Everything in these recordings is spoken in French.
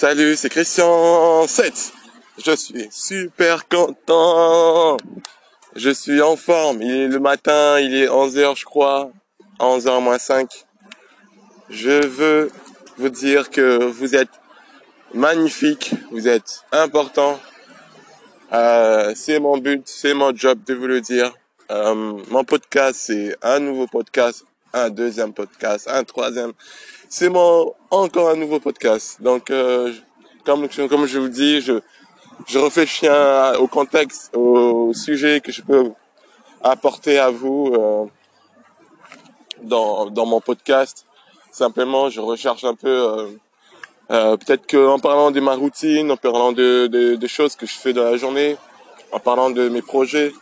Salut, c'est Christian 7. Je suis super content. Je suis en forme. Il est le matin, il est 11h je crois. 11h moins 5. Je veux vous dire que vous êtes magnifique, vous êtes important. Euh, c'est mon but, c'est mon job de vous le dire. Euh, mon podcast, c'est un nouveau podcast, un deuxième podcast, un troisième. C'est mon encore un nouveau podcast. Donc, euh, comme comme je vous dis, je je réfléchis au contexte, au sujet que je peux apporter à vous euh, dans dans mon podcast. Simplement, je recherche un peu. Euh, peut-être qu'en parlant de ma routine, en parlant de, de, de, choses que je fais dans la journée, en parlant de mes projets,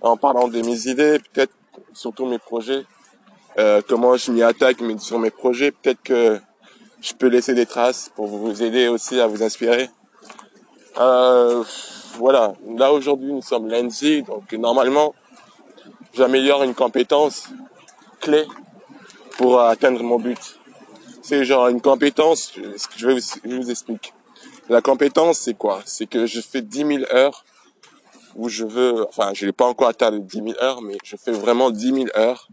en parlant de mes idées, peut-être surtout mes projets, euh, comment je m'y attaque sur mes projets, peut-être que je peux laisser des traces pour vous aider aussi à vous inspirer. Euh, voilà, là aujourd'hui nous sommes lundi, donc normalement j'améliore une compétence clé pour atteindre mon but. C'est genre une compétence, je vais vous, je vous explique. La compétence, c'est quoi? C'est que je fais 10 000 heures où je veux, enfin, je n'ai pas encore atteint les 10 000 heures, mais je fais vraiment 10 000 heures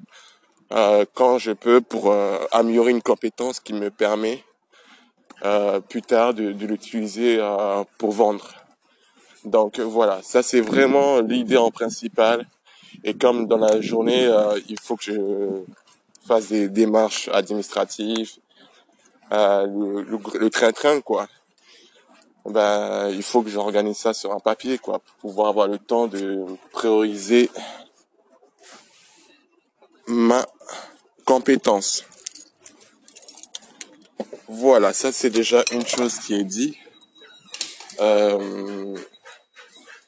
euh, quand je peux pour euh, améliorer une compétence qui me permet euh, plus tard de, de l'utiliser euh, pour vendre. Donc voilà, ça c'est vraiment l'idée en principal. Et comme dans la journée, euh, il faut que je fasse des démarches administratives, euh, le train-train quoi. Ben, il faut que j'organise ça sur un papier quoi, pour pouvoir avoir le temps de prioriser ma compétence. Voilà, ça c'est déjà une chose qui est dit. Euh,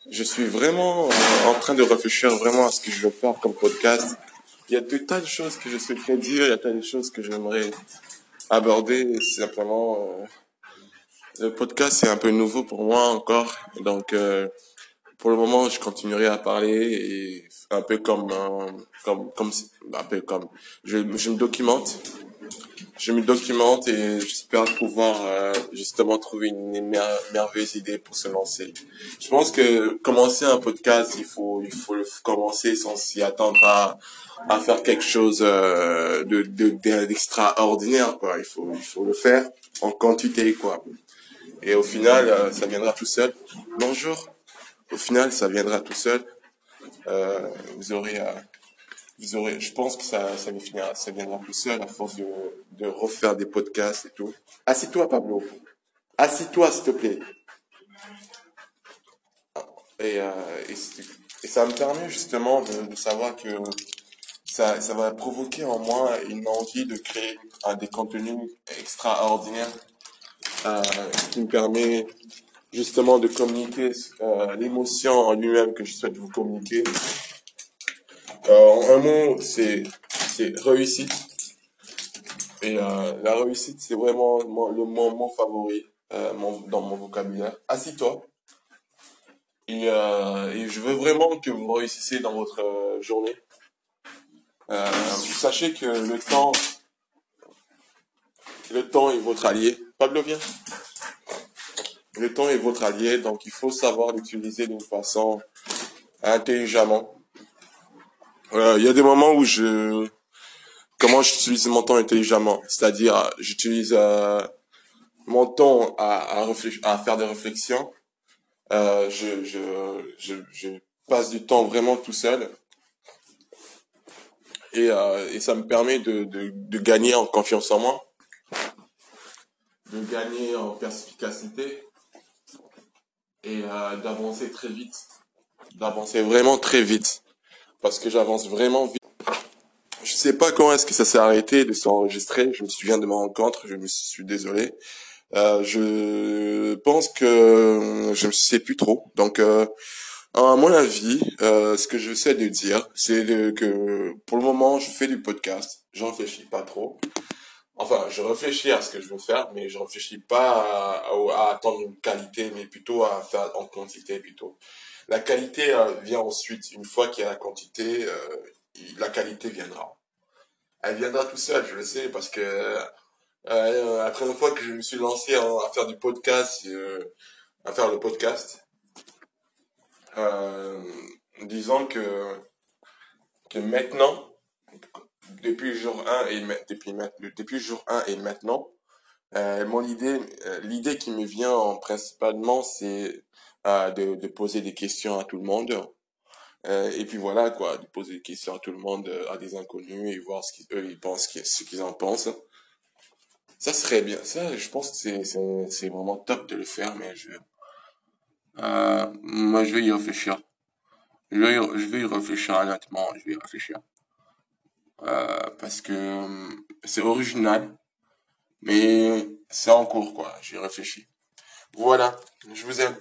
je suis vraiment en train de réfléchir vraiment à ce que je veux faire comme podcast. Il y a de tas de choses que je souhaiterais dire, il y a de tas de choses que j'aimerais aborder. Simplement, euh, le podcast c'est un peu nouveau pour moi encore, donc euh, pour le moment je continuerai à parler et un peu comme euh, comme comme un peu comme je, je me documente je me documente et j'espère pouvoir euh, justement trouver une merveilleuse idée pour se lancer. Je pense que commencer un podcast, il faut il faut le commencer sans s'y attendre à, à faire quelque chose euh, de d'extraordinaire quoi. Il faut il faut le faire en quantité quoi. Et au final, euh, ça viendra tout seul. Bonjour. Au final, ça viendra tout seul. Vous aurez vous aurez, je pense que ça, ça finira, ça viendra plus seul à force de, de refaire des podcasts et tout. Assis-toi, Pablo. Assis-toi, s'il te plaît. Et, euh, et, ça me permet justement de, savoir que ça, ça va provoquer en moi une envie de créer des contenus extraordinaires euh, qui me permet justement de communiquer euh, l'émotion en lui-même que je souhaite vous communiquer euh, un mot, c'est réussite. Et euh, la réussite, c'est vraiment le mot, favori euh, dans mon vocabulaire. Assis-toi. Et, et, je veux vraiment que vous réussissiez dans votre journée. Sachez que le temps, le temps est votre allié. Pablo, viens. Le temps est votre allié, donc il faut savoir l'utiliser d'une façon intelligemment. Euh, il y a des moments où je comment j'utilise mon temps intelligemment, c'est-à-dire j'utilise euh, mon temps à, faire des réflexions. Euh, je, passe du temps vraiment tout seul et, ça me permet de, gagner en confiance en moi, de gagner en perspicacité et euh, d'avancer très vite, d'avancer vraiment très vite parce que j'avance vraiment vite. Je sais pas quand est-ce que ça s'est arrêté de s'enregistrer. Je me souviens de ma rencontre. Je me suis désolé. Euh, je pense que je ne sais plus trop. Donc, euh, à mon avis, euh, ce que je sais de dire, c'est que pour le moment, je fais du podcast. Je réfléchis pas trop. Enfin, je réfléchis à ce que je veux faire, mais je réfléchis pas à, attendre une qualité, mais plutôt à faire en quantité plutôt. La qualité euh, vient ensuite, une fois qu'il y a la quantité, euh, la qualité viendra. Elle viendra tout seul, je le sais, parce que Euh, la première fois que je me suis lancé à faire du podcast, euh, à faire le podcast, disant que, que maintenant, depuis jour 1 et depuis, depuis jour 1 et maintenant, euh, mon idée, euh, l'idée qui me vient en principalement, c'est euh, de, de poser des questions à tout le monde. Et puis voilà, quoi, de poser des questions à tout le monde, à des inconnus, et voir ce qu'eux, ils pensent, ce qu'ils en pensent. Ça serait bien. Ça, je pense que c'est, c'est, vraiment top de le faire, mais je, moi, je vais y réfléchir. Je vais y, je vais y réfléchir honnêtement, je vais y réfléchir. Euh, parce que euh, c'est original, mais c'est en cours, quoi. J'y réfléchis. Voilà. Je vous aime.